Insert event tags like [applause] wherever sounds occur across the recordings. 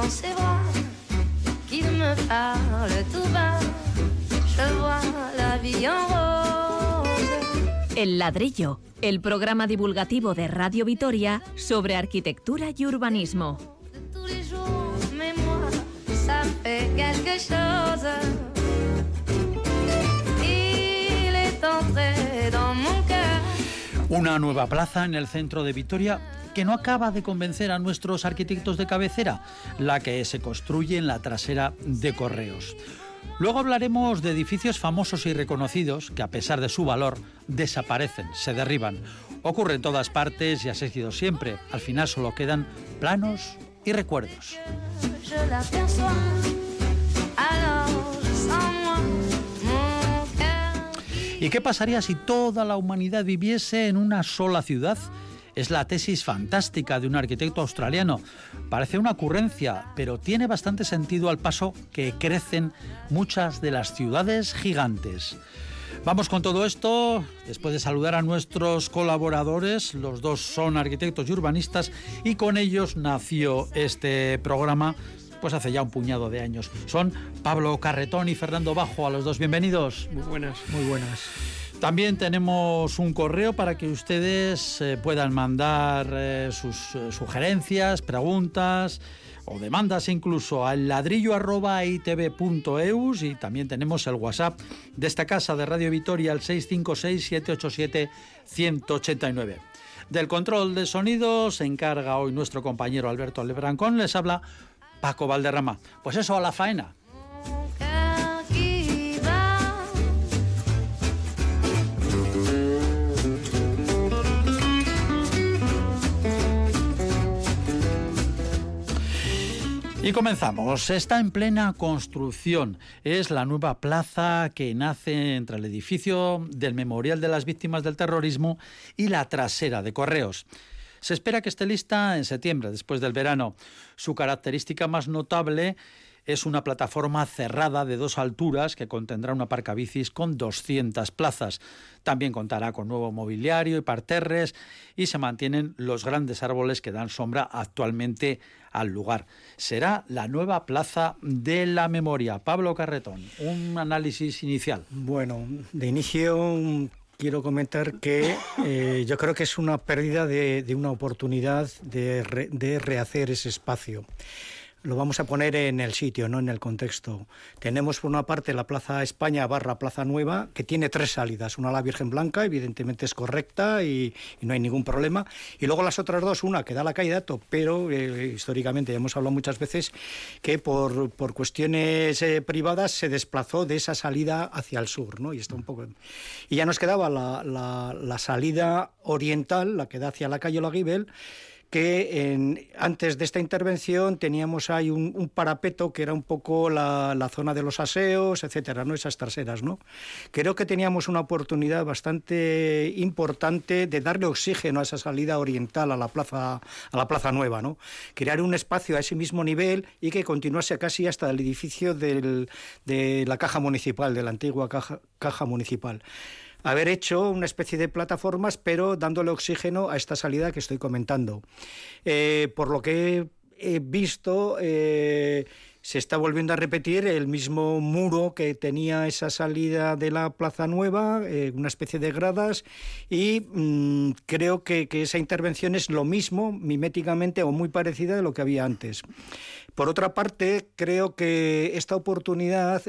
dans ses bras, qu'il me parle tout bas. Je vois la vie en rose. El ladrillo, el programa divulgativo de Radio Vitoria sobre arquitectura y urbanismo. De tous les jours, mais moi, ça me fait quelque chose. Una nueva plaza en el centro de Vitoria que no acaba de convencer a nuestros arquitectos de cabecera, la que se construye en la trasera de Correos. Luego hablaremos de edificios famosos y reconocidos que a pesar de su valor desaparecen, se derriban. Ocurre en todas partes y ha sido siempre. Al final solo quedan planos y recuerdos. ¿Y qué pasaría si toda la humanidad viviese en una sola ciudad? Es la tesis fantástica de un arquitecto australiano. Parece una ocurrencia, pero tiene bastante sentido al paso que crecen muchas de las ciudades gigantes. Vamos con todo esto, después de saludar a nuestros colaboradores, los dos son arquitectos y urbanistas, y con ellos nació este programa pues hace ya un puñado de años. Son Pablo Carretón y Fernando Bajo, a los dos bienvenidos. Muy buenas, muy buenas. También tenemos un correo para que ustedes eh, puedan mandar eh, sus eh, sugerencias, preguntas o demandas incluso al ladrillo arroba itv.eus y también tenemos el WhatsApp de esta casa de Radio Vitoria al 656-787-189. Del control de sonido se encarga hoy nuestro compañero Alberto Lebrancón, les habla Paco Valderrama. Pues eso, a la faena. Y comenzamos. Está en plena construcción. Es la nueva plaza que nace entre el edificio del Memorial de las Víctimas del Terrorismo y la trasera de Correos. Se espera que esté lista en septiembre, después del verano. Su característica más notable es una plataforma cerrada de dos alturas que contendrá una parcabicis con 200 plazas. También contará con nuevo mobiliario y parterres y se mantienen los grandes árboles que dan sombra actualmente al lugar. Será la nueva plaza de la memoria. Pablo Carretón, un análisis inicial. Bueno, de inicio quiero comentar que eh, yo creo que es una pérdida de, de una oportunidad de, re- de rehacer ese espacio. Lo vamos a poner en el sitio, no en el contexto. Tenemos por una parte la Plaza España barra Plaza Nueva, que tiene tres salidas. Una la Virgen Blanca, evidentemente es correcta y, y no hay ningún problema. Y luego las otras dos, una que da la calle Dato, pero eh, históricamente ya hemos hablado muchas veces que por, por cuestiones eh, privadas se desplazó de esa salida hacia el sur, ¿no? Y está un poco. Y ya nos quedaba la, la- la salida oriental, la que da hacia la calle Olaguibel, que antes de esta intervención teníamos ahí un, un parapeto que era un poco la, la zona de los aseos, etcétera, ¿no? Esas traseras, ¿no? Creo que teníamos una oportunidad bastante importante de darle oxígeno a esa salida oriental a la plaza, a la plaza nueva, ¿no? Crear un espacio a ese mismo nivel y que continuase casi hasta el edificio del- de la caja municipal, de la antigua caja, caja municipal haber hecho una especie de plataformas, pero dándole oxígeno a esta salida que estoy comentando. Eh, por lo que he visto, eh, se está volviendo a repetir el mismo muro que tenía esa salida de la Plaza Nueva, eh, una especie de gradas, y mm, creo que, esa intervención es lo mismo, miméticamente o muy parecida de lo que había antes. Por otra parte, creo que esta oportunidad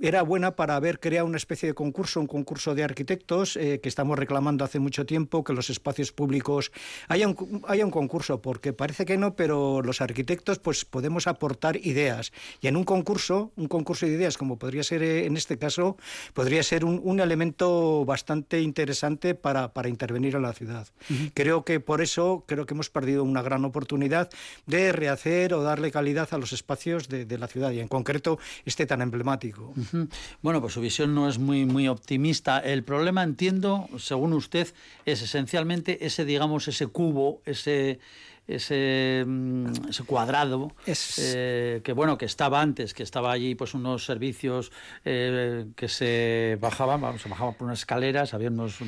era buena para haber creado una especie de concurso, un concurso de arquitectos eh, que estamos reclamando hace mucho tiempo, que los espacios públicos haya un, haya un concurso, porque parece que no, pero los arquitectos pues podemos aportar ideas. Y en un concurso, un concurso de ideas, como podría ser eh, en este caso, podría ser un, un elemento bastante interesante para, para intervenir en la ciudad. Creo que por eso creo que hemos perdido una gran oportunidad de rehacer o darle calidad a los espacios de, de la ciudad y en concreto este tan emblemático. Bueno, pues su visión no es muy, muy optimista. El problema, entiendo, según usted, es esencialmente ese, digamos, ese cubo, ese, ese, mm, ese cuadrado Es- eh, que bueno que estaba antes, que estaba allí pues unos servicios eh, que se bajaban, vamos, se bajaban por unas escaleras, había unos,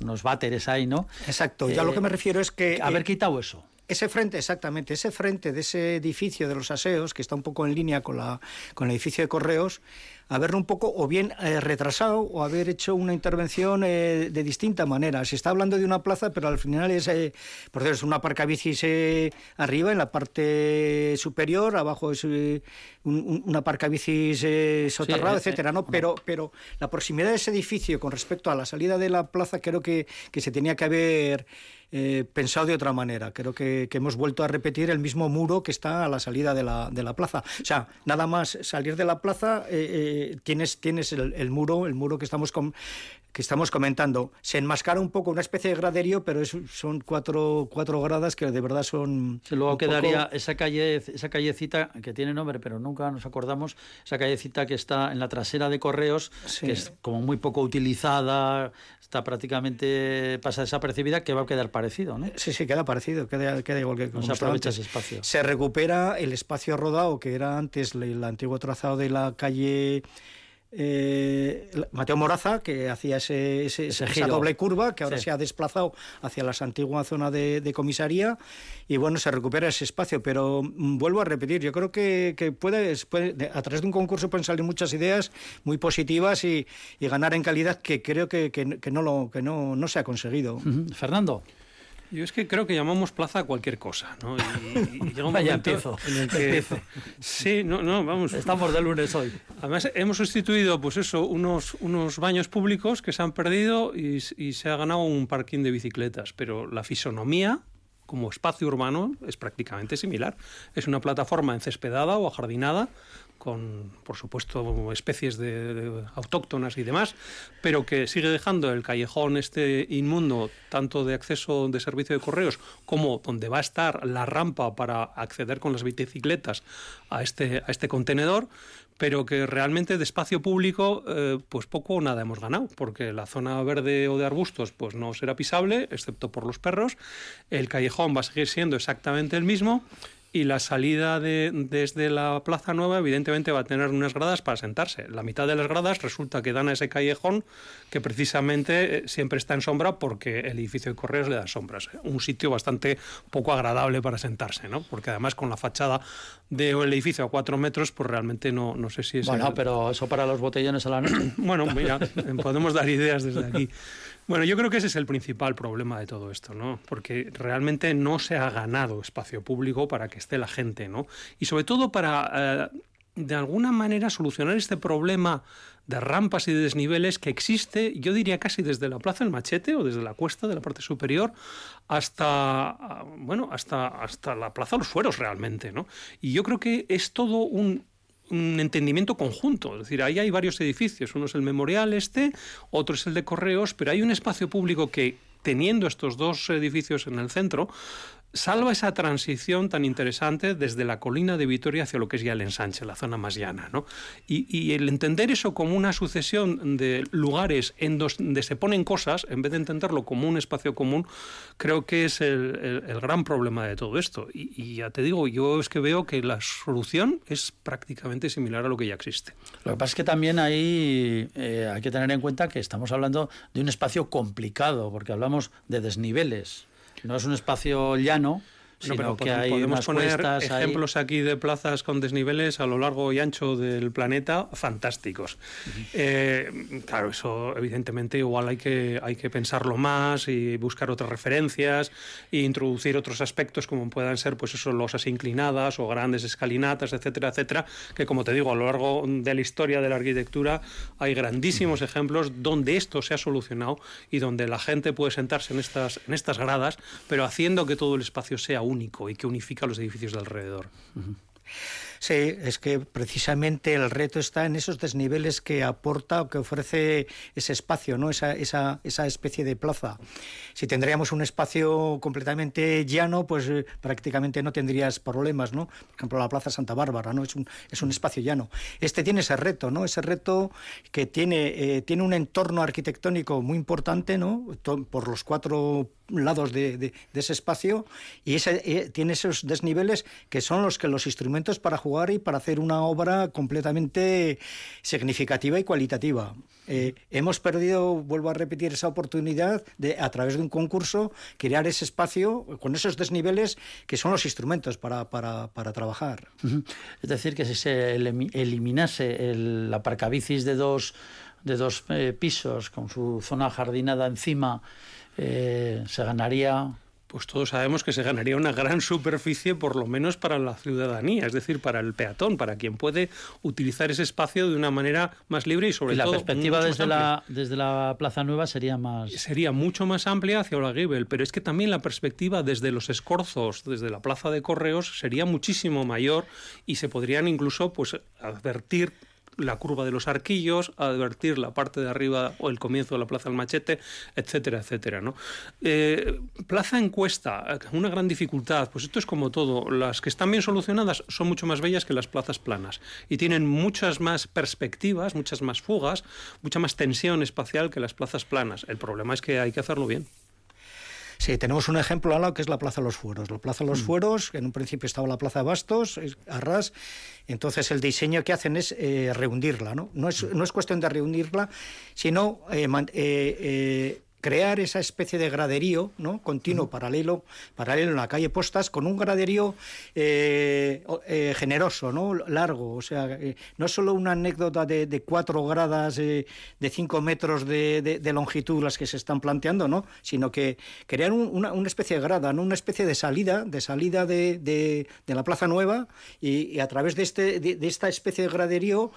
unos váteres ahí, ¿no? Exacto, ya Eh, lo que me refiero es que... Haber eh, quitado eso. Ese frente, exactamente, ese frente de ese edificio de los aseos, que está un poco en línea con, la, con el edificio de correos, haberlo un poco o bien eh, retrasado o haber hecho una intervención eh, de distinta manera. Se está hablando de una plaza, pero al final es, eh, por cierto, es una aparcabicis arriba, en la parte superior, abajo es un, una aparcabicis soterrada, etcétera, ¿no? Pero, pero la proximidad de ese edificio con respecto a la salida de la plaza creo que, que se tenía que haber eh, pensado de otra manera. Creo que, hemos vuelto a repetir el mismo muro que está a la salida de la, de la plaza. O sea, nada más salir de la plaza eh, eh, tienes, tienes el, muro, el muro que estamos que estamos comentando. Se enmascara un poco una especie de graderío, pero son cuatro, cuatro gradas que de verdad son. luego quedaría esa calle, esa callecita que tiene nombre, pero nunca nos acordamos, esa callecita que está en la trasera de Correos, que es como muy poco utilizada, está prácticamente pasa desapercibida, que va a quedar parecido, ¿no? Sí, sí, queda parecido, queda, queda igual que no se aprovecha ese espacio. Se recupera el espacio rodado que era antes el antiguo trazado de la calle eh, Mateo Moraza, que hacía ese, esa doble curva, que ahora se ha desplazado hacia la antigua zona de, comisaría, y bueno, se recupera ese espacio. Pero mm, vuelvo a repetir, yo creo que, que puede, a través de un concurso pueden salir muchas ideas muy positivas y, ganar en calidad que creo que, no, lo, que no, no se ha conseguido. Fernando. Yo es que creo que llamamos plaza a cualquier cosa, ¿no? Y, llega un [laughs] Vaya empiezo, Sí, no, no, vamos. Estamos de lunes hoy. Además, hemos sustituido, pues eso, unos, unos baños públicos que se han perdido y, y se ha ganado un parking de bicicletas, pero la fisonomía como espacio urbano es prácticamente similar. Es una plataforma encespedada o ajardinada con, por supuesto, especies de, autóctonas y demás, pero que sigue dejando el callejón este inmundo, tanto de acceso de servicio de correos como donde va a estar la rampa para acceder con las bicicletas a este, a este contenedor, pero que realmente de espacio público eh, pues poco o nada hemos ganado, porque la zona verde o de arbustos pues no será pisable, excepto por los perros, el callejón va a seguir siendo exactamente el mismo y la salida de, desde la Plaza Nueva evidentemente va a tener unas gradas para sentarse. La mitad de las gradas resulta que dan a ese callejón que precisamente eh, siempre está en sombra porque el edificio de Correos le da sombras. Un sitio bastante poco agradable para sentarse, ¿no? Porque además con la fachada del edificio a cuatro metros, pues realmente no, no sé si es... Bueno, pero eso para los botellones a la noche. bueno, mira, [laughs] podemos dar ideas desde aquí. Bueno, yo creo que ese es el principal problema de todo esto, ¿no? Porque realmente no se ha ganado espacio público para que esté la gente, ¿no? Y sobre todo para, eh, de alguna manera, solucionar este problema de rampas y de desniveles que existe, yo diría casi desde la Plaza del Machete o desde la cuesta de la parte superior hasta, bueno, hasta, hasta la Plaza de los Fueros realmente, ¿no? Y yo creo que es todo un un entendimiento conjunto. Es decir, ahí hay varios edificios. Uno es el memorial este, otro es el de correos, pero hay un espacio público que, teniendo estos dos edificios en el centro, salva esa transición tan interesante desde la colina de Vitoria hacia lo que es ya el ensanche, la zona más llana. ¿no? Y, el entender eso como una sucesión de lugares en donde se ponen cosas, en vez de entenderlo como un espacio común, creo que es el, gran problema de todo esto. Y, ya te digo, yo es que veo que la solución es prácticamente similar a lo que ya existe. Lo que pasa es que también ahí eh, hay que tener en cuenta que estamos hablando de un espacio complicado, porque hablamos de desniveles. No es un espacio llano, pero podemos poner ejemplos aquí de plazas con desniveles a lo largo y ancho del planeta fantásticos. Eh, claro, eso evidentemente igual hay que, hay que pensarlo más y buscar otras referencias e introducir otros aspectos como puedan ser pues eso, losas inclinadas o grandes escalinatas, etcétera, etcétera, que como te digo, a lo largo de la historia de la arquitectura hay grandísimos ejemplos donde esto se ha solucionado y donde la gente puede sentarse en estas, en estas gradas, pero haciendo que todo el espacio sea único y que unifica los edificios de alrededor. Sí, es que precisamente el reto está en esos desniveles que aporta o que ofrece ese espacio, ¿no? esa, esa, esa especie de plaza. Si tendríamos un espacio completamente llano, pues eh, prácticamente no tendrías problemas, ¿no? Por ejemplo, la Plaza Santa Bárbara, ¿no? Es un, es un espacio llano. Este tiene ese reto, ¿no? Ese reto que tiene, eh, tiene un entorno arquitectónico muy importante, ¿no? Por los cuatro lados de, ese espacio y ese, eh, tiene esos desniveles que son los que los instrumentos para jugar y para hacer una obra completamente significativa y cualitativa. Eh, hemos perdido, vuelvo a repetir, esa oportunidad de, a través de un concurso, crear ese espacio con esos desniveles que son los instrumentos para, para, para trabajar. Es decir, que si se eliminase el aparcabicis de dos, de dos eh, pisos con su zona jardinada encima, eh, se ganaría pues todos sabemos que se ganaría una gran superficie, por lo menos para la ciudadanía, es decir, para el peatón, para quien puede utilizar ese espacio de una manera más libre y sobre y la todo. La perspectiva desde la, desde la Plaza Nueva sería más. Sería mucho más amplia hacia Olaguibel, pero es que también la perspectiva desde los escorzos, desde la Plaza de Correos, sería muchísimo mayor y se podrían incluso pues advertir la curva de los arquillos, advertir la parte de arriba o el comienzo de la Plaza del Machete, etcétera, etcétera. ¿no? Eh, plaza encuesta, una gran dificultad, pues esto es como todo, las que están bien solucionadas son mucho más bellas que las plazas planas y tienen muchas más perspectivas, muchas más fugas, mucha más tensión espacial que las plazas planas. El problema es que hay que hacerlo bien. Sí, tenemos un ejemplo al lado que es la Plaza de los Fueros. La Plaza de los mm. Fueros, en un principio estaba la Plaza de Bastos, Arras, entonces el diseño que hacen es eh, rehundirla, ¿no? No es, no es cuestión de reunirla, sino eh, eh, crear esa especie de graderío ¿no? continuo, paralelo, paralelo en la calle Postas, con un graderío eh, eh, generoso, ¿no? largo. O sea, eh, no solo una anécdota de, cuatro gradas, de cinco metros de, longitud las que se están planteando, ¿no? sino que crear una, especie de grada, ¿no? una especie de salida, de salida de, la Plaza Nueva y, a través de, este, de, esta especie de graderío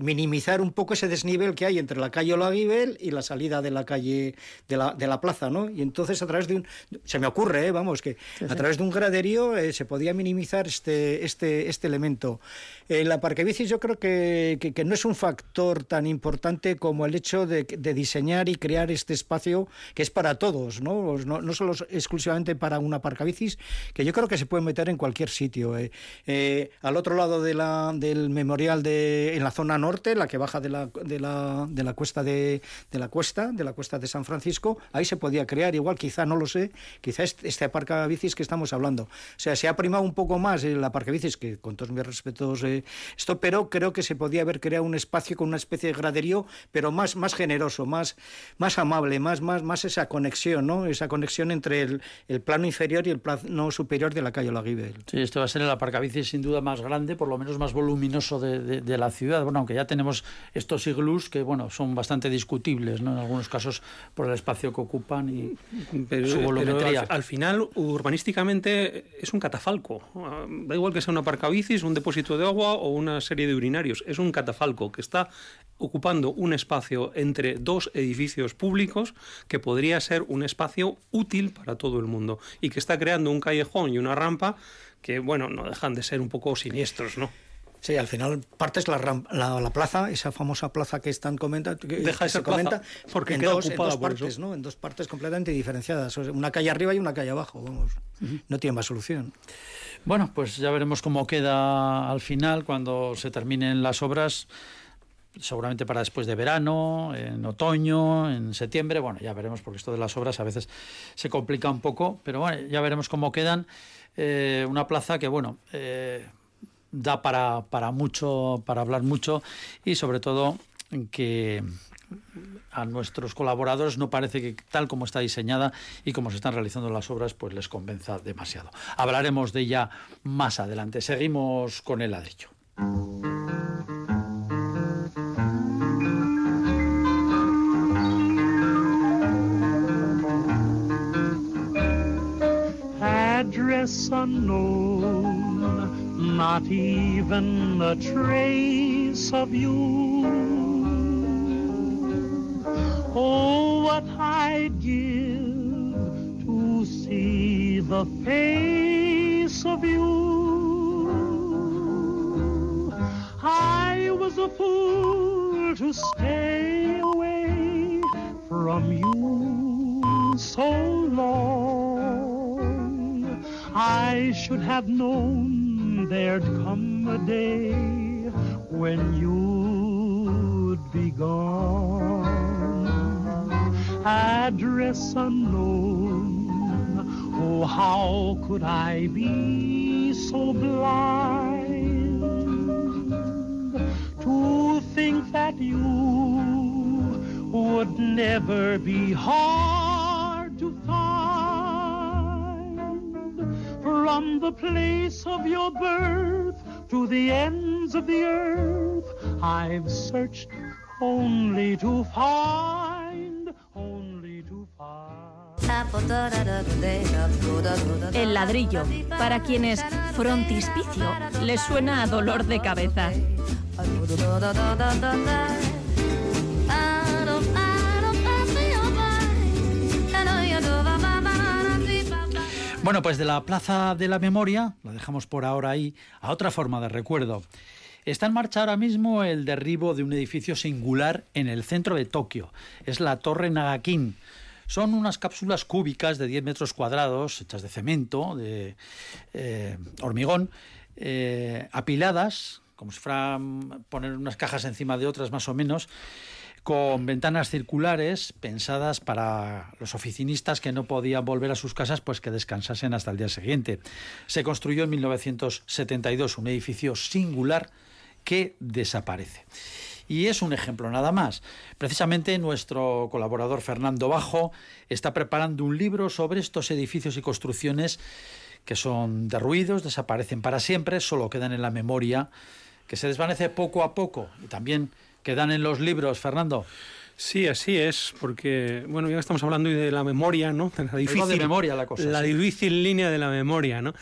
minimizar un poco ese desnivel que hay entre la calle Olaguibel y la salida de la calle, de la, de la plaza, ¿no? Y entonces a través de un, se me ocurre, ¿eh? vamos, que a través de un graderío eh, se podía minimizar este, este, este elemento. En la parque bicis yo creo que, que, no es un factor tan importante como el hecho de, de, diseñar y crear este espacio que es para todos, ¿no? No, no solo exclusivamente para una bicis, que yo creo que se puede meter en cualquier sitio. ¿eh? al otro lado de la, del memorial de, en la zona norte, la que baja de la, de la, de la cuesta de, de la cuesta, de la cuesta de San Francisco, ahí se podía crear, igual quizá, no lo sé, quizá este, este bicis que estamos hablando. O sea, se ha primado un poco más el bicis, que con todos mis respetos eh, esto, pero creo que se podía haber creado un espacio con una especie de graderío, pero más, más generoso, más, más amable, más, más, más esa conexión, ¿no? Esa conexión entre el, plano inferior y el plano superior de la calle Olaguibel. Sí, esto va a ser el bicis sin duda más grande, por lo menos más voluminoso de, de, la ciudad. Bueno, aunque ya tenemos estos iglús que, bueno, son bastante discutibles, ¿no? Algunos casos por el espacio que ocupan y su volumetría. al, final, urbanísticamente, es un catafalco. Da igual que sea un aparcabicis, un depósito de agua o una serie de urinarios. Es un catafalco que está ocupando un espacio entre dos edificios públicos que podría ser un espacio útil para todo el mundo y que está creando un callejón y una rampa que, bueno, no dejan de ser un poco siniestros, ¿no? Sí, al final partes la, la, la, plaza, esa famosa plaza que están comentando, que, Deja se comenta, porque en, dos, en dos partes, ¿no? En dos partes completamente diferenciadas, una calle arriba y una calle abajo, vamos. No tiene más solución. Bueno, pues ya veremos cómo queda al final cuando se terminen las obras seguramente para después de verano, en otoño, en septiembre, bueno, ya veremos porque esto de las obras a veces se complica un poco, pero bueno, ya veremos cómo quedan. Eh, una plaza que, bueno, eh, da para, para mucho, para hablar mucho y sobre todo que a nuestros colaboradores no parece que tal como está diseñada y como se están realizando las obras pues les convenza demasiado. Hablaremos de ella más adelante. Seguimos con el ladrillo. Not even a trace of you. Oh, what I'd give to see the face of you. I was a fool to stay away from you so long. I should have known there'd come a day when you'd be gone. Address unknown, Oh, how could I be so blind to think that you would never be hard from the place of your birth to the ends of the earth. I've searched only to find, only to find. El ladrillo, para quienes frontispicio les suena a dolor de cabeza. Bueno, pues de la Plaza de la Memoria, la dejamos por ahora ahí, a otra forma de recuerdo. Está en marcha ahora mismo el derribo de un edificio singular en el centro de Tokio. Es la Torre Nagakin. Son unas cápsulas cúbicas de 10 metros cuadrados, hechas de cemento, de eh, hormigón, eh, apiladas, como si fueran poner unas cajas encima de otras más o menos, con ventanas circulares pensadas para los oficinistas que no podían volver a sus casas, pues que descansasen hasta el día siguiente. Se construyó en 1972 un edificio singular que desaparece. Y es un ejemplo nada más. Precisamente nuestro colaborador Fernando Bajo está preparando un libro sobre estos edificios y construcciones que son derruidos, desaparecen para siempre, solo quedan en la memoria, que se desvanece poco a poco y también quedan en los libros, Fernando. Sí, así es, porque, bueno, ya estamos hablando de la memoria, ¿no? De la difícil, de memoria la cosa. La difícil línea de la memoria, ¿no?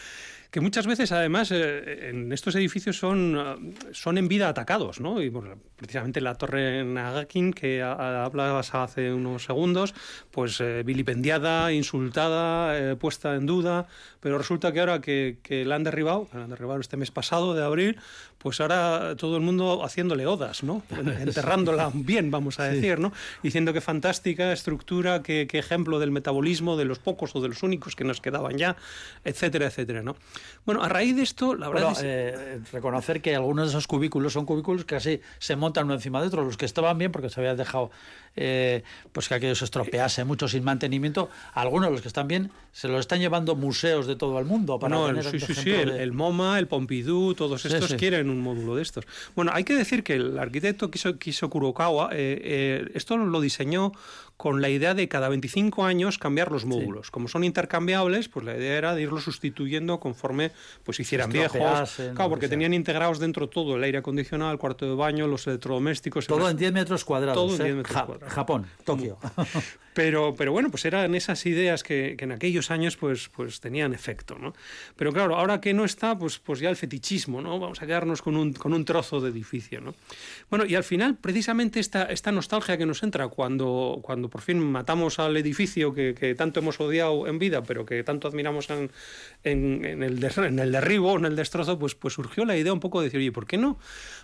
que muchas veces además eh, en estos edificios son, eh, son en vida atacados, ¿no? Y precisamente la torre Nagakin que hablabas hace unos segundos, pues eh, vilipendiada, insultada, puesta en duda, pero resulta que ahora que, que la han derribado, la han derribado este mes pasado de abril, pues ahora todo el mundo haciéndole odas, ¿no? [laughs] Enterrándola bien, vamos a decir, ¿no? Diciendo que fantástica estructura, que, ejemplo del metabolismo de los pocos o de los únicos que nos quedaban ya, etcétera, etcétera, ¿no? Bueno, a raíz de esto, la verdad es... Eh, reconocer que algunos de esos cubículos son cubículos que así se montan uno encima de otro, los que estaban bien porque se habían dejado eh, pues que aquello se estropease mucho sin mantenimiento, algunos de los que están bien se los están llevando museos de todo el mundo para no, sí, sí, sí, el, MoMA, el Pompidou, todos estos quieren un módulo de estos. Bueno, hay que decir que el arquitecto Kiso, Kurokawa eh, eh, esto lo diseñó con la idea de cada 25 años cambiar los módulos. Como son intercambiables, pues la idea era de irlos sustituyendo conforme pues hicieran viejos. Claro, porque tenían integrados dentro todo, el aire acondicionado, el cuarto de baño, los electrodomésticos. Todo en 10 metros cuadrados. Todo en 10 ¿eh? metros cuadrados. Japón, Tokio. [laughs] Pero, pero bueno, pues eran esas ideas que, en aquellos años pues, pues tenían efecto, ¿no? Pero claro, ahora que no está, pues, pues ya el fetichismo, ¿no? Vamos a quedarnos con un, con un trozo de edificio, ¿no? Bueno, y al final, precisamente esta, esta nostalgia que nos entra cuando, cuando por fin matamos al edificio que, que tanto hemos odiado en vida, pero que tanto admiramos en, en, en, el, en el derribo, en el destrozo, pues, pues surgió la idea un poco de decir, oye, ¿por qué no?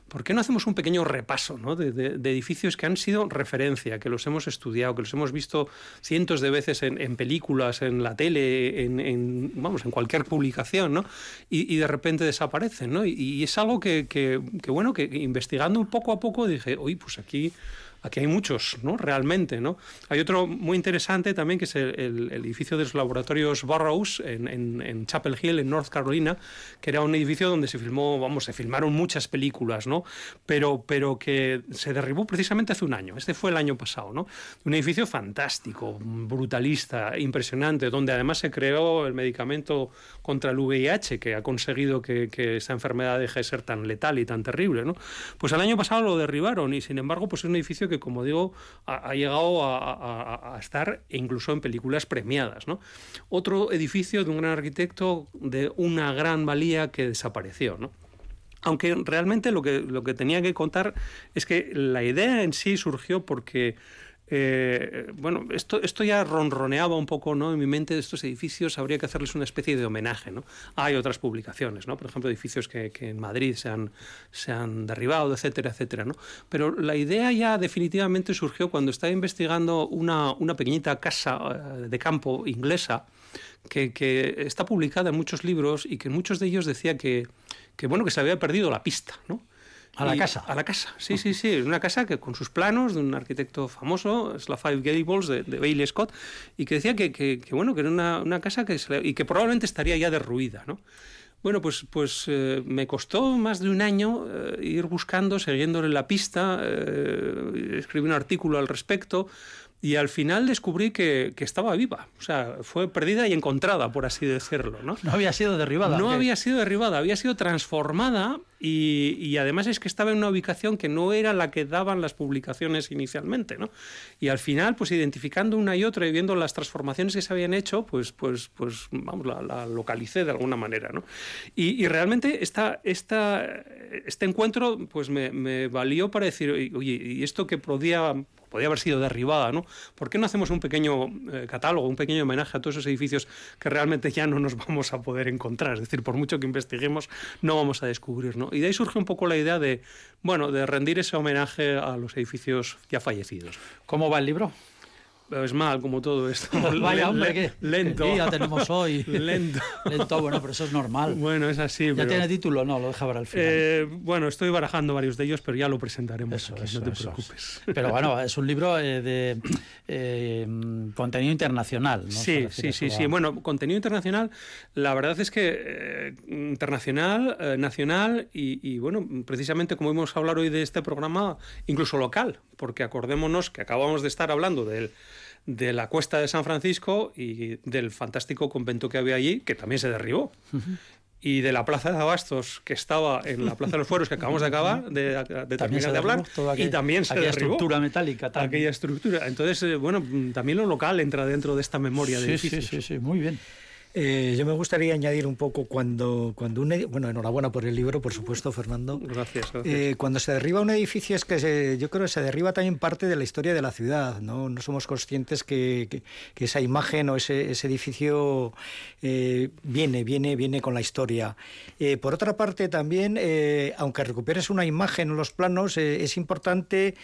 ¿Por qué no hacemos un pequeño repaso ¿no? de, de, de edificios que han sido referencia, que los hemos estudiado, que los hemos visto cientos de veces en, películas, en la tele, en, vamos, en cualquier publicación, ¿no? Y, de repente desaparecen, ¿no? Y, es algo que, que, bueno, que investigando un poco a poco dije, oye, pues aquí Aquí hay muchos, ¿no? Realmente, ¿no? Hay otro muy interesante también que es el, edificio de los laboratorios Burroughs en, Chapel Hill, en North Carolina, que era un edificio donde se filmó, vamos, se filmaron muchas películas, ¿no? Pero, pero que se derribó precisamente hace un año. Este fue el año pasado, ¿no? Un edificio fantástico, brutalista, impresionante, donde además se creó el medicamento contra el VIH, que ha conseguido que, que enfermedad deje de ser tan letal y tan terrible, ¿no? Pues el año pasado lo derribaron y sin embargo, pues es un edificio que como digo, ha, llegado a, estar incluso en películas premiadas. ¿no? Otro edificio de un gran arquitecto de una gran valía que desapareció. ¿no? Aunque realmente lo que, lo que tenía que contar es que la idea en sí surgió porque eh, bueno, esto, esto ya ronroneaba un poco ¿no? en mi mente de estos edificios, habría que hacerles una especie de homenaje. ¿no? Hay otras publicaciones, ¿no? por ejemplo, edificios que, que, en Madrid se han, se han derribado, etcétera, etcétera. ¿no? Pero la idea ya definitivamente surgió cuando estaba investigando una, una pequeñita casa eh, de campo inglesa que, que, está publicada en muchos libros y que en muchos de ellos decía que, que, bueno, que se había perdido la pista. ¿no? A la Y- casa. A la casa, sí, sí, sí. Una casa que con sus planos de un arquitecto famoso, es la Five Gables de, de Bailey Scott, y que decía que, que- que, bueno, que era una, una casa que se le- y que probablemente estaría ya derruida, ¿no? Bueno, pues, pues eh, me costó más de un año eh, ir buscando, siguiéndole la pista, eh, escribí un artículo al respecto y al final descubrí que, que estaba viva. O sea, fue perdida y encontrada, por así decirlo, ¿no? No había sido derribada. No ¿o qué? había sido derribada, había sido transformada y, y además es que estaba en una ubicación que no era la que daban las publicaciones inicialmente, ¿no? Y al final, pues identificando una y otra y viendo las transformaciones que se habían hecho, pues, pues, pues vamos, la, la localicé de alguna manera, ¿no? Y, y realmente esta, esta, este encuentro, pues me, me valió para decir, oye, y esto que podía podía haber sido derribada, ¿no? ¿Por qué no hacemos un pequeño eh, catálogo, un pequeño homenaje a todos esos edificios que realmente ya no nos vamos a poder encontrar? Es decir, por mucho que investiguemos, no vamos a descubrir, ¿no? Y de ahí surge un poco la idea de, bueno, de rendir ese homenaje a los edificios ya fallecidos. ¿Cómo va el libro? Es mal, como todo esto. [laughs] Vaya, hombre, qué Lento. día tenemos hoy. [laughs] Lento. Lento, bueno, pero eso es normal. Bueno, es así. ¿Ya pero- tiene título? No, lo deja para el final. Eh, bueno, estoy barajando varios de ellos, pero ya lo presentaremos Eso, aquí, eso, no te eso. preocupes. [laughs] Pero bueno, es un libro eh, de eh, contenido internacional. ¿no? Sí, sí, sí, sí. a- Bueno, contenido internacional, la verdad es que internacional, nacional y, y, bueno, precisamente como hemos hablado hoy de este programa, incluso local, porque acordémonos que acabamos de estar hablando del de la cuesta de San Francisco y del fantástico convento que había allí, que también se derribó. Y de la plaza de Abastos, que estaba en la plaza de los Fueros, que acabamos de acabar de, de También terminar se de hablar, toda y también se aquella derribó estructura metálica. tan- aquella estructura. Entonces, eh, bueno, también lo local entra dentro de esta memoria de Sí, sí, edificios. sí, sí, muy bien. Eh, yo me gustaría añadir un poco cuando, cuando un bueno, enhorabuena por el libro, por supuesto, Fernando. Gracias, gracias. Eh, cuando se derriba un edificio es que se- yo creo que se derriba también parte de la historia de la ciudad, ¿no? No somos conscientes que, que- que esa imagen o ese, ese edificio eh, viene, viene, viene con la historia. Por otra parte, también, aunque recuperes una imagen en los planos, es importante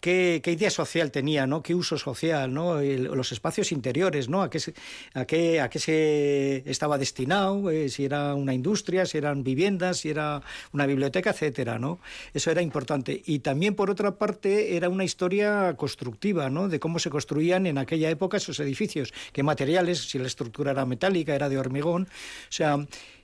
qué, idea social tenía, ¿no? Qué uso social, ¿no? Los espacios interiores, ¿no? A qué, se- a qué, a qué se estaba destinado, eh, si era una industria, si eran viviendas, si era una biblioteca, etcétera, ¿no? Eso era importante. Y también, por otra parte, era una historia constructiva, ¿no? De cómo se construían en aquella época esos edificios, qué materiales, si la estructura era metálica, era de hormigón, o sea...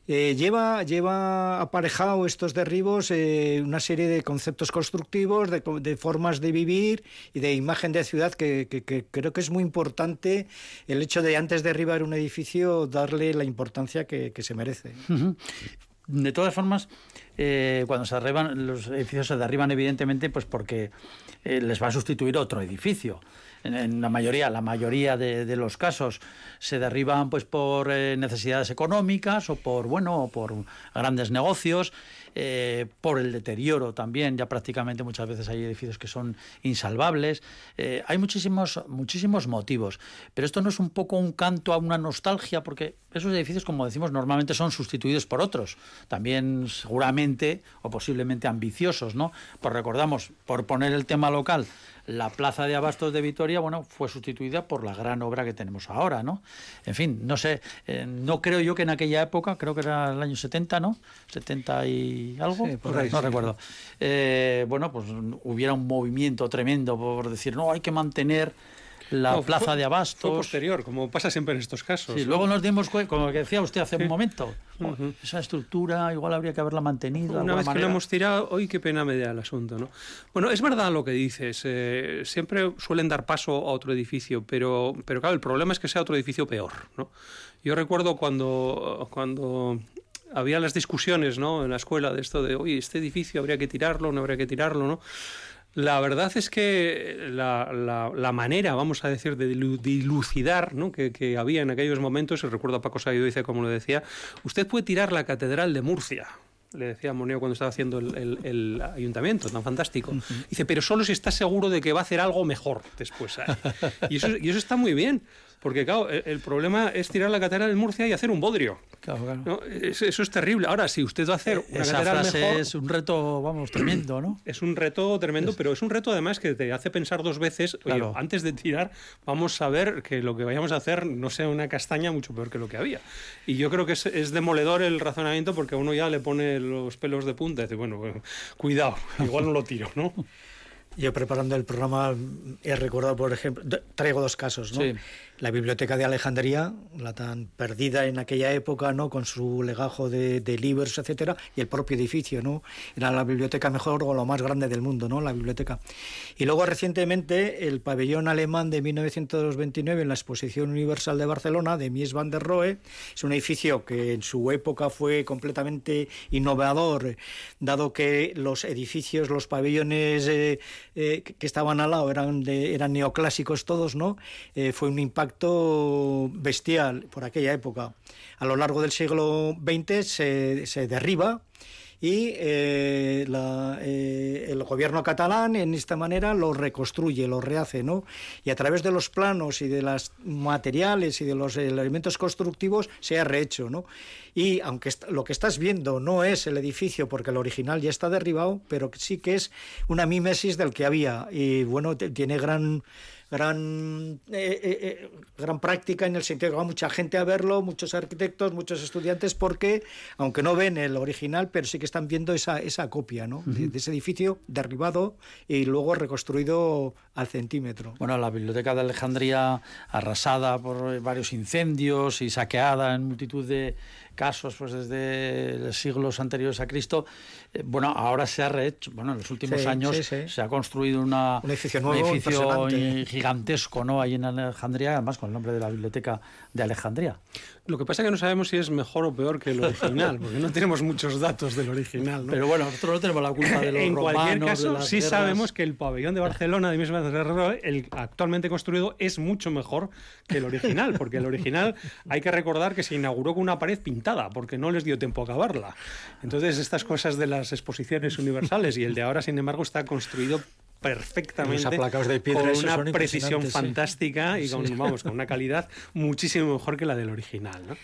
Eh, lleva, lleva aparejado estos derribos eh, una serie de conceptos constructivos, de, de formas de vivir y de imagen de ciudad que, creo que es muy importante el hecho de antes de derribar un edificio darle la importancia que, se merece. De todas formas, eh, cuando se derriban, los edificios se derriban evidentemente pues porque eh, les va a sustituir otro edificio. En, la mayoría, la mayoría de, de los casos se derriban pues por eh, necesidades económicas o por bueno o por grandes negocios, eh, por el deterioro también. Ya prácticamente muchas veces hay edificios que son insalvables. Eh, hay muchísimos muchísimos motivos, pero esto no es un poco un canto a una nostalgia porque esos edificios, como decimos, normalmente son sustituidos por otros, también seguramente o posiblemente ambiciosos, ¿no? Pues recordamos, por poner el tema local, la plaza de Abastos de Vitoria, bueno, fue sustituida por la gran obra que tenemos ahora, ¿no? En fin, no sé, eh, no creo yo que en aquella época, creo que era el año 70, ¿no? 70 y algo, Sí, por ahí, no sí. recuerdo. Eh, bueno, pues hubiera un movimiento tremendo por decir, no, hay que mantener la No, plaza fue- de Abastos. Fue posterior, como pasa siempre en estos casos. Sí, ¿no? luego nos dimos cuenta, como que decía usted hace un momento, esa estructura igual habría que haberla mantenido. Una vez que lo manera. hemos tirado, hoy qué pena me da el asunto, ¿no? Bueno, es verdad lo que dices. eh, siempre suelen dar paso a otro edificio, pero, pero claro, el problema es que sea otro edificio peor, ¿no? Yo recuerdo cuando, cuando había las discusiones, ¿no? En la escuela de esto de, oye, este edificio habría que tirarlo, no habría que tirarlo, ¿no? La verdad es que la, la- la manera, vamos a decir, de dilu- dilucidar ¿no? que, que había en aquellos momentos, y recuerdo a Paco dice como lo decía, usted puede tirar la Catedral de Murcia, le decía a Moneo cuando estaba haciendo el, el- el ayuntamiento, tan fantástico. Dice, pero solo si está seguro de que va a hacer algo mejor después ahí. Y eso, y eso está muy bien. Porque, claro, el, el problema es tirar la catedral de Murcia y hacer un bodrio. Claro, claro. ¿no? Es- eso es terrible. Ahora, si usted va a hacer una Esa catedral frase mejor, es un reto, vamos, tremendo, ¿no? es un reto tremendo, pero es un reto además que te hace pensar dos veces, oye, Claro. antes de tirar, vamos a ver que lo que vayamos a hacer no sea una castaña mucho peor que lo que había. Y yo creo que es, es demoledor el razonamiento porque a uno ya le pone los pelos de punta y dice, bueno, bueno, cuidado, [laughs] igual no lo tiro, ¿no? Yo preparando el programa he recordado, por ejemplo, traigo dos casos, ¿no? Sí. La biblioteca de Alejandría, la tan perdida en aquella época, ¿no? Con su legajo de, libros, etcétera, y el propio edificio, ¿no? Era la biblioteca mejor o lo más grande del mundo, ¿no? La biblioteca. Y luego recientemente el pabellón alemán de 1929 en la Exposición Universal de Barcelona de Mies van der Rohe, es un edificio que en su época fue completamente innovador, dado que los edificios, los pabellones eh, eh, que estaban al lado eran, de, eran neoclásicos todos, ¿no? Eh, fue un impacto bestial por aquella época. A lo largo del siglo XX se, se derriba y eh, eh, el gobierno catalán en esta manera lo reconstruye, lo rehace, ¿no? Y a través de los planos y de los materiales y de los elementos constructivos se ha rehecho, ¿no? Y aunque lo que estás viendo no es el edificio porque el original ya está derribado, pero sí que es una mímesis del que había y bueno, tiene gran gran eh, eh, eh, gran práctica en el sentido que va mucha gente a verlo, muchos arquitectos, muchos estudiantes, porque aunque no ven el original, pero sí que están viendo esa, esa copia ¿no? de, de ese edificio derribado y luego reconstruido al centímetro. Bueno, la biblioteca de Alejandría arrasada por varios incendios y saqueada en multitud de casos pues desde los siglos anteriores a Cristo. Eh, bueno, ahora se ha rehecho, bueno, en los últimos Sí, años sí, sí. se ha construido una, Un edificio nuevo, edificio impresionante. gigantesco, ¿no? Ahí en Alejandría, además con el nombre de la biblioteca de Alejandría. Lo que pasa es que no sabemos si es mejor o peor que el [laughs] original, porque no tenemos muchos datos del original, ¿no? Pero bueno, nosotros no tenemos la culpa de los en romanos. cualquier de caso, las sí guerras. sabemos que el pabellón de Barcelona de Mies van der Rohe, el actualmente construido, es mucho mejor que el original, porque el original hay que recordar que se inauguró con una pared pintada, porque no les dio tiempo a acabarla. Entonces, estas cosas de las exposiciones universales y el de ahora, sin embargo, está construido perfectamente Los aplacados de piedra, con una precisión sí. fantástica y con, vamos, con una calidad muchísimo mejor que la del original. ¿no?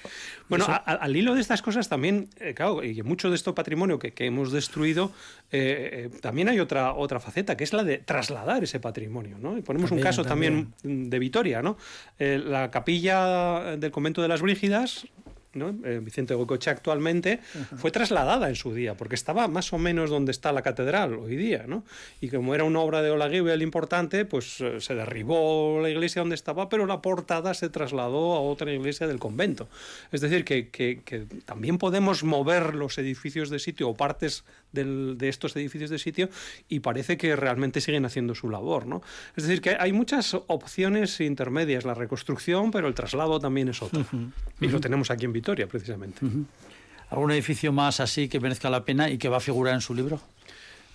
Bueno, a- al hilo de estas cosas también, eh, claro, y mucho de este patrimonio que, que hemos destruido, eh, eh, también hay otra, otra faceta, que es la de trasladar ese patrimonio. ¿no? Y ponemos un También, caso también, de Vitoria, ¿no? Eh, la capilla del convento de las Brígidas, ¿no? Eh, Vicente Goicoechea actualmente, fue trasladada en su día, porque estaba más o menos donde está la catedral hoy día, ¿no? Y como era una obra de Olaguibel importante, pues eh, se derribó la iglesia donde estaba, pero la portada se trasladó a otra iglesia del convento. Es decir, que, que- que también podemos mover los edificios de sitio o partes del- de estos edificios de sitio y parece que realmente siguen haciendo su labor, ¿no? Es decir, que hay muchas opciones intermedias, la reconstrucción, pero el traslado también es otra. Y lo tenemos aquí en Vitoria, precisamente. ¿Algún edificio más así que merezca la pena y que va a figurar en su libro?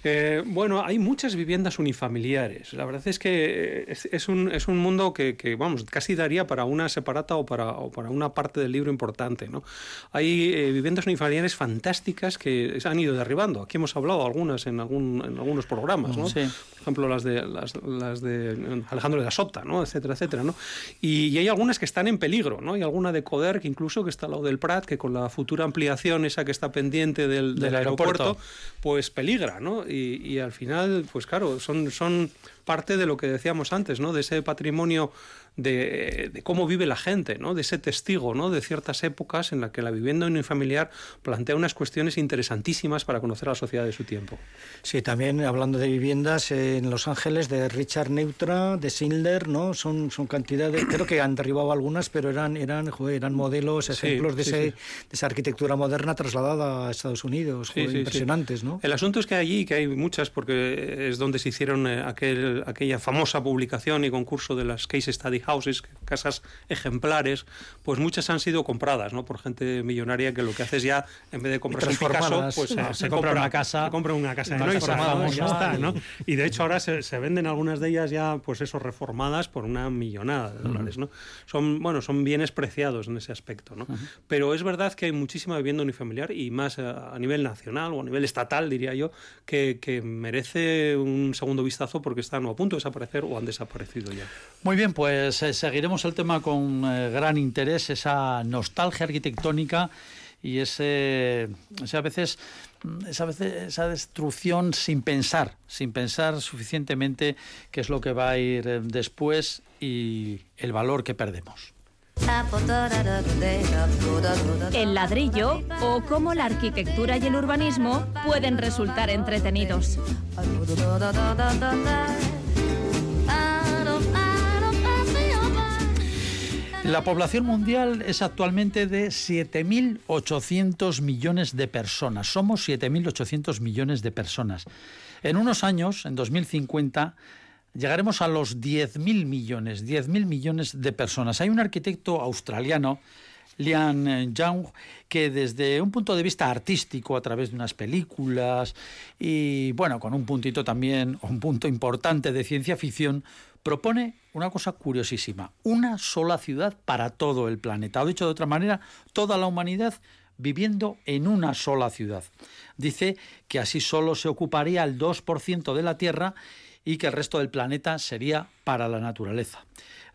Eh, bueno, hay muchas viviendas unifamiliares. La verdad es que es, es un, es un mundo que, que, vamos, casi daría para una separata o para, o para una parte del libro importante. ¿no? Hay eh, viviendas unifamiliares fantásticas que se han ido derribando. Aquí hemos hablado algunas en, algún, en algunos programas. ¿no? Sí. Por ejemplo, las de, las, las de Alejandro de la Sota, ¿no? etcétera, etcétera. ¿no? Y, y hay algunas que están en peligro. ¿no? Hay alguna de Coder que incluso que está al lado del Prat, que con la futura ampliación, esa que está pendiente del, del Del aeropuerto. aeropuerto, pues peligra, ¿no? Y, y al final, pues claro, son, son parte de lo que decíamos antes, ¿no? De ese patrimonio de, de cómo vive la gente, ¿no? De ese testigo, ¿no? De ciertas épocas en las que la vivienda unifamiliar plantea unas cuestiones interesantísimas para conocer a la sociedad de su tiempo. Sí, también hablando de viviendas en Los Ángeles de Richard Neutra, de Schindler, ¿no? Son, son cantidades, [clears throat] creo que han derribado algunas, pero eran, eran, joder, eran modelos, Sí, ejemplos de, sí, ese, sí. de esa arquitectura moderna trasladada a Estados Unidos, joder, impresionantes, ¿no? El asunto es que allí, que hay muchas, porque es donde se hicieron eh, aquel, aquella famosa publicación y concurso de las Case Study Houses, casas ejemplares, pues muchas han sido compradas ¿no? por gente millonaria que lo que hace es ya, en vez de comprarse un Picasso, pues Ah, se compra una casa. se compra una casa Una ¿no? [laughs] y de hecho ahora se, se venden algunas de ellas ya, pues eso, reformadas por una millonada de dólares, ¿no? Son, bueno, son bienes preciados en ese aspecto, ¿no? Pero es verdad que hay muchísima vivienda unifamiliar y más a, a nivel nacional o a nivel estatal, diría yo, que, que merece un segundo vistazo porque están o a punto de desaparecer o han desaparecido ya. Muy bien, pues eh, seguiremos el tema con eh, gran interés, esa nostalgia arquitectónica y ese, ese a veces mm, esa, veces, esa destrucción sin pensar, sin pensar suficientemente qué es lo que va a ir eh, después y el valor que perdemos. El ladrillo o cómo la arquitectura y el urbanismo pueden resultar entretenidos. La población mundial es actualmente de 7.800 millones de personas. Somos 7.800 millones de personas. En unos años, en 2050, llegaremos a los 10.000 millones, 10.000 millones de personas. Hay un arquitecto australiano, Lian Young, que desde un punto de vista artístico, a través de unas películas y, bueno, con un puntito también, [laughs] un punto importante de ciencia ficción, propone una cosa curiosísima, una sola ciudad para todo el planeta. O dicho de otra manera, toda la humanidad viviendo en una sola ciudad. Dice que así solo se ocuparía el 2% de la Tierra y que el resto del planeta sería para la naturaleza.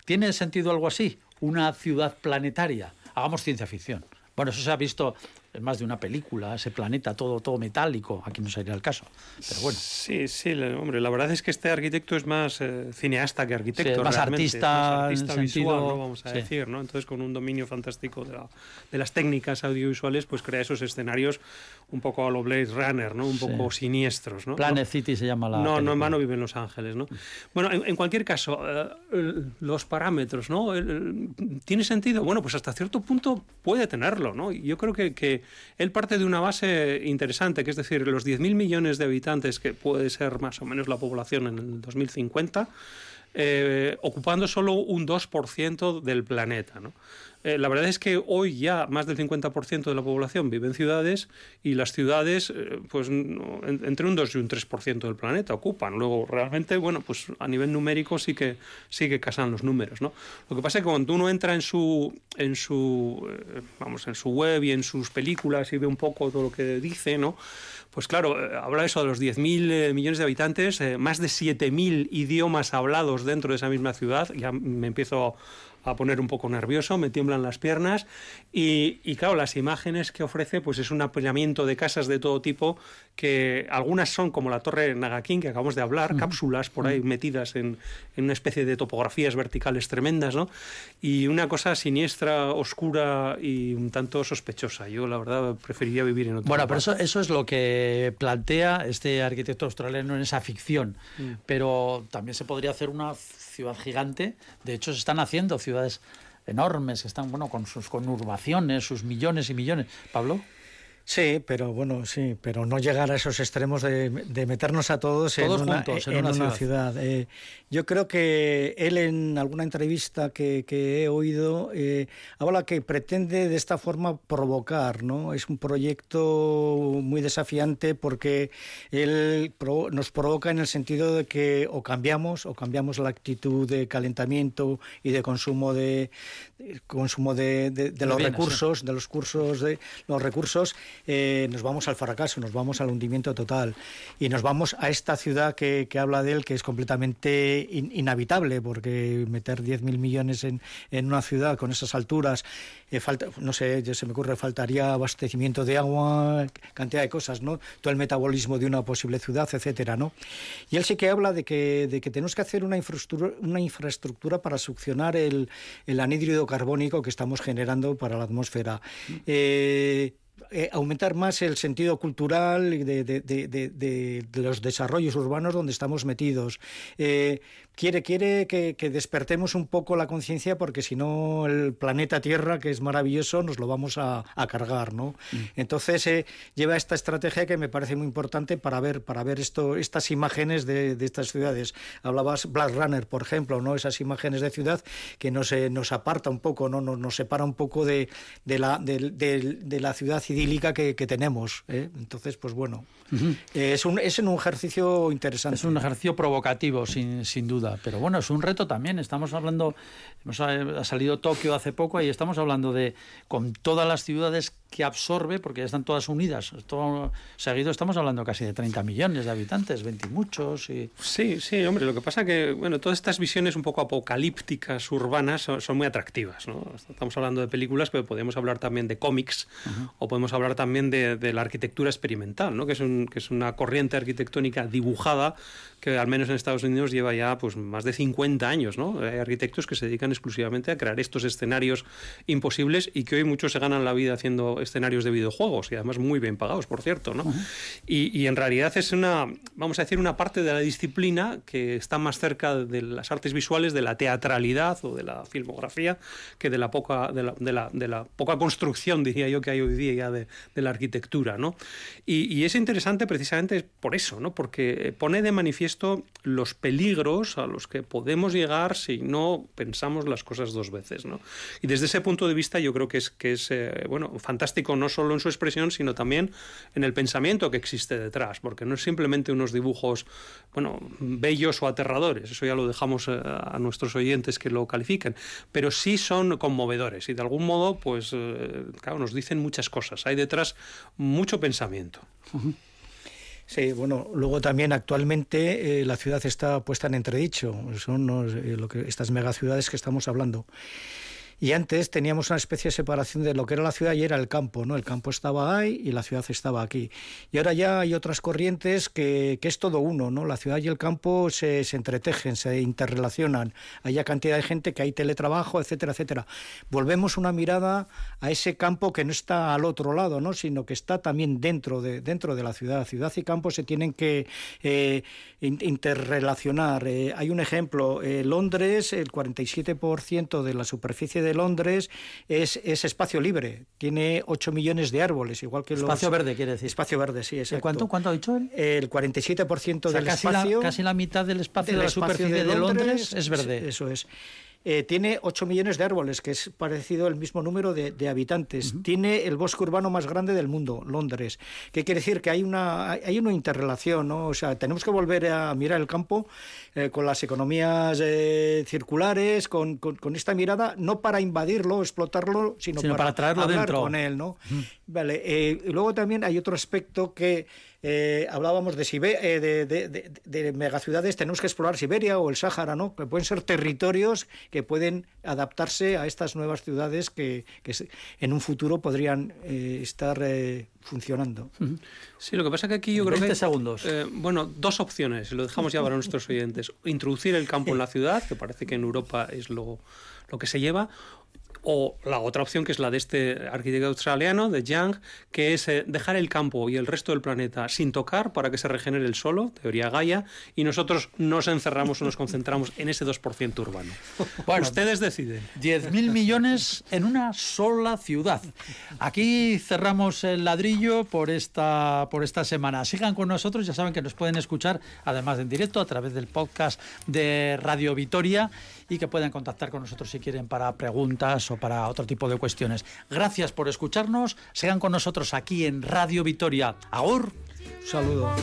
¿Tiene sentido algo así? ¿Una ciudad planetaria? Hagamos ciencia ficción. Bueno, eso se ha visto en más de una película, ese planeta todo, todo metálico. Aquí no sería el caso. Pero bueno. Sí, sí, hombre, la verdad es que este arquitecto es más eh, cineasta que arquitecto. Sí, más artista, más artista en visual, sentido- ¿no? vamos a sí. decir, ¿no? Entonces, con un dominio fantástico de, la- de las técnicas audiovisuales, pues crea esos escenarios un poco a lo Blade Runner, ¿no? Un Sí. poco siniestros, ¿no? Planet City se llama la. No, no película. en vano vive en Los Ángeles, ¿no? Bueno, en, en cualquier caso, eh, los parámetros, ¿no? ¿Tiene sentido? Bueno, pues hasta cierto punto puede tenerlo, ¿no? Yo creo que, que él parte de una base interesante, que es decir, los 10.000 millones de habitantes, que puede ser más o menos la población en el 2050, eh, ocupando solo un 2% del planeta, ¿no? Eh, la verdad es que hoy ya más del 50% de la población vive en ciudades y las ciudades, eh, pues entre un 2 y un 3% del planeta ocupan. Luego, realmente, bueno, pues a nivel numérico sí que, sí que casan los números, ¿no? Lo que pasa es que cuando uno entra en su, en su, eh, vamos, en su web y en sus películas y ve un poco todo lo que dice, ¿no? Pues claro, eh, habla eso de los 10.000 eh, millones de habitantes, más de 7.000 idiomas hablados dentro de esa misma ciudad. Ya me empiezo a poner un poco nervioso, me tiemblan las piernas y, y, claro, las imágenes que ofrece pues es un apilamiento de casas de todo tipo que algunas son como la torre Nagakin que acabamos de hablar, cápsulas por ahí metidas en, en una especie de topografías verticales tremendas, ¿no? Y una cosa siniestra, oscura y un tanto sospechosa. Yo la verdad preferiría vivir en otro Bueno, lugar. pero eso, eso es lo que plantea este arquitecto australiano en esa ficción. Mm. Pero también se podría hacer una ciudad gigante. De hecho, se están haciendo ciudades enormes que están bueno con sus conurbaciones, sus millones y millones. Pablo. Sí, pero bueno, sí, pero no llegar a esos extremos de, de meternos a todos, Todos en una, juntos, en en una una ciudad. ciudad. Eh, yo creo que él en alguna entrevista que, que he oído eh, habla que pretende de esta forma provocar, ¿no? Es un proyecto muy desafiante porque él pro- nos provoca en el sentido de que o cambiamos o cambiamos la actitud de calentamiento y de consumo de, de consumo de, de- los bienes, recursos, de los cursos de los recursos, eh, nos vamos al fracaso, nos vamos al hundimiento total y nos vamos a esta ciudad que, que habla de él que es completamente in- inhabitable porque meter 10.000 millones en, en una ciudad con esas alturas, eh, falta, no sé, ya se me ocurre, faltaría abastecimiento de agua, cantidad de cosas, ¿no? Todo el metabolismo de una posible ciudad, etcétera, ¿no? Y él sí que habla de que, de que tenemos que hacer una infraestructura, una infraestructura para succionar el, el anhídrido carbónico que estamos generando para la atmósfera. Eh, eh, aumentar más el sentido cultural de- de- de- de los desarrollos urbanos donde estamos metidos. Eh, quiere quiere que, que despertemos un poco la conciencia porque si no el planeta Tierra, que es maravilloso, nos lo vamos a, a cargar. ¿no? Entonces eh, lleva esta estrategia que me parece muy importante para ver, para ver esto, estas imágenes de, de estas ciudades. Hablabas Black Runner, por ejemplo, ¿no? esas imágenes de ciudad que nos, eh, nos aparta un poco, ¿no? nos, nos separa un poco de, de la, de, de- de la ciudad idílica que, que tenemos. ¿eh? Entonces, pues bueno, eh, es, un, es un ejercicio interesante. Es un ejercicio provocativo, sin, sin duda. Pero bueno, es un reto también. Estamos hablando, hemos, ha salido Tokio hace poco y estamos hablando de, con todas las ciudades que absorbe, porque ya están todas unidas. Seguido estamos hablando casi de 30 millones de habitantes, 20 y muchos. Y... Sí, sí, hombre, lo que pasa que, bueno, todas estas visiones un poco apocalípticas, urbanas, son, son muy atractivas, ¿no? Estamos hablando de películas, pero podemos hablar también de cómics, o podemos hablar también de, de la arquitectura experimental, ¿no? Que es, un, que es una corriente arquitectónica dibujada que al menos en Estados Unidos lleva ya pues más de 50 años, ¿no? Hay arquitectos que se dedican exclusivamente a crear estos escenarios imposibles y que hoy muchos se ganan la vida haciendo escenarios de videojuegos y además muy bien pagados, por cierto, ¿no? y, y, en realidad es una, vamos a decir, una parte de la disciplina que está más cerca de las artes visuales, de la teatralidad o de la filmografía, que de la poca, de la, de la, de la poca construcción, diría yo, que hay hoy día ya de, de la arquitectura, ¿no? Y, y, es interesante precisamente por eso, ¿no? Porque pone de manifiesto los peligros a los que podemos llegar si no pensamos las cosas dos veces, ¿no? Y desde ese punto de vista yo creo que es, que es eh, bueno, fantástico no solo en su expresión, sino también en el pensamiento que existe detrás, porque no es simplemente unos dibujos, bueno, bellos o aterradores, eso ya lo dejamos eh, a nuestros oyentes que lo califiquen, pero sí son conmovedores y de algún modo, pues, eh, claro, nos dicen muchas cosas, hay detrás mucho pensamiento. [laughs] Sí, bueno, luego también actualmente eh, la ciudad está puesta en entredicho, son los, lo que, estas megaciudades que estamos hablando. Y antes teníamos una especie de separación de lo que era la ciudad y era el campo, ¿no? El campo estaba ahí y la ciudad estaba aquí. Y ahora ya hay otras corrientes que, es todo uno, ¿no? La ciudad y el campo se, se entretejen, se interrelacionan. Hay cantidad de gente que hay teletrabajo, etcétera, etcétera. Volvemos una mirada a ese campo que no está al otro lado, ¿no? Sino que está también dentro de, dentro de la ciudad. Ciudad y campo se tienen que eh, interrelacionar. Eh, hay un ejemplo. Eh, Londres, el 47% de la superficie de de Londres es, es, espacio libre, tiene 8 millones de árboles, igual que espacio los... verde, quiere decir. Espacio verde, sí, exacto. ¿Cuánto, ¿Cuánto ha dicho él? El 47% o sea, del casi espacio... La, casi la mitad del espacio de la superficie de, Londres es verde. Eso es. Eh, tiene 8 millones de árboles, que es parecido al mismo número de, de habitantes. Uh -huh. Tiene el bosque urbano más grande del mundo, Londres. ¿Qué quiere decir? Que hay una, hay una interrelación, ¿no? O sea, tenemos que volver a mirar el campo eh, con las economías eh, circulares, con, con, con, esta mirada, no para invadirlo, explotarlo, sino, sino para, para, traerlo hablar dentro. con él, ¿no? Uh -huh. Vale. Eh, luego también hay otro aspecto que eh, hablábamos de, Sibe eh, de, de, de, de, megaciudades, tenemos que explorar Siberia o el Sáhara, ¿no? que pueden ser territorios que pueden adaptarse a estas nuevas ciudades que, que en un futuro podrían eh, estar eh, funcionando. Sí, lo que pasa que aquí yo creo 20 que... segundos. Eh, bueno, dos opciones, lo dejamos ya para nuestros oyentes. Introducir el campo en la ciudad, que parece que en Europa es lo, lo que se lleva, o la otra opción que es la de este arquitecto australiano, de Young, que es eh, dejar el campo y el resto del planeta sin tocar para que se regenere el solo, teoría Gaia, y nosotros nos encerramos o nos concentramos en ese 2% urbano. [laughs] Bueno, Ustedes deciden. 10.000 millones en una sola ciudad. Aquí cerramos el ladrillo por esta, por esta semana. Sigan con nosotros, ya saben que nos pueden escuchar, además en directo, a través del podcast de Radio Vitoria y que pueden contactar con nosotros si quieren para preguntas para otro tipo de cuestiones. Gracias por escucharnos. Sigan con nosotros aquí en Radio Vitoria. Agur. Un saludo.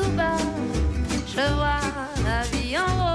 Tout bas. Je vois la vie en rose.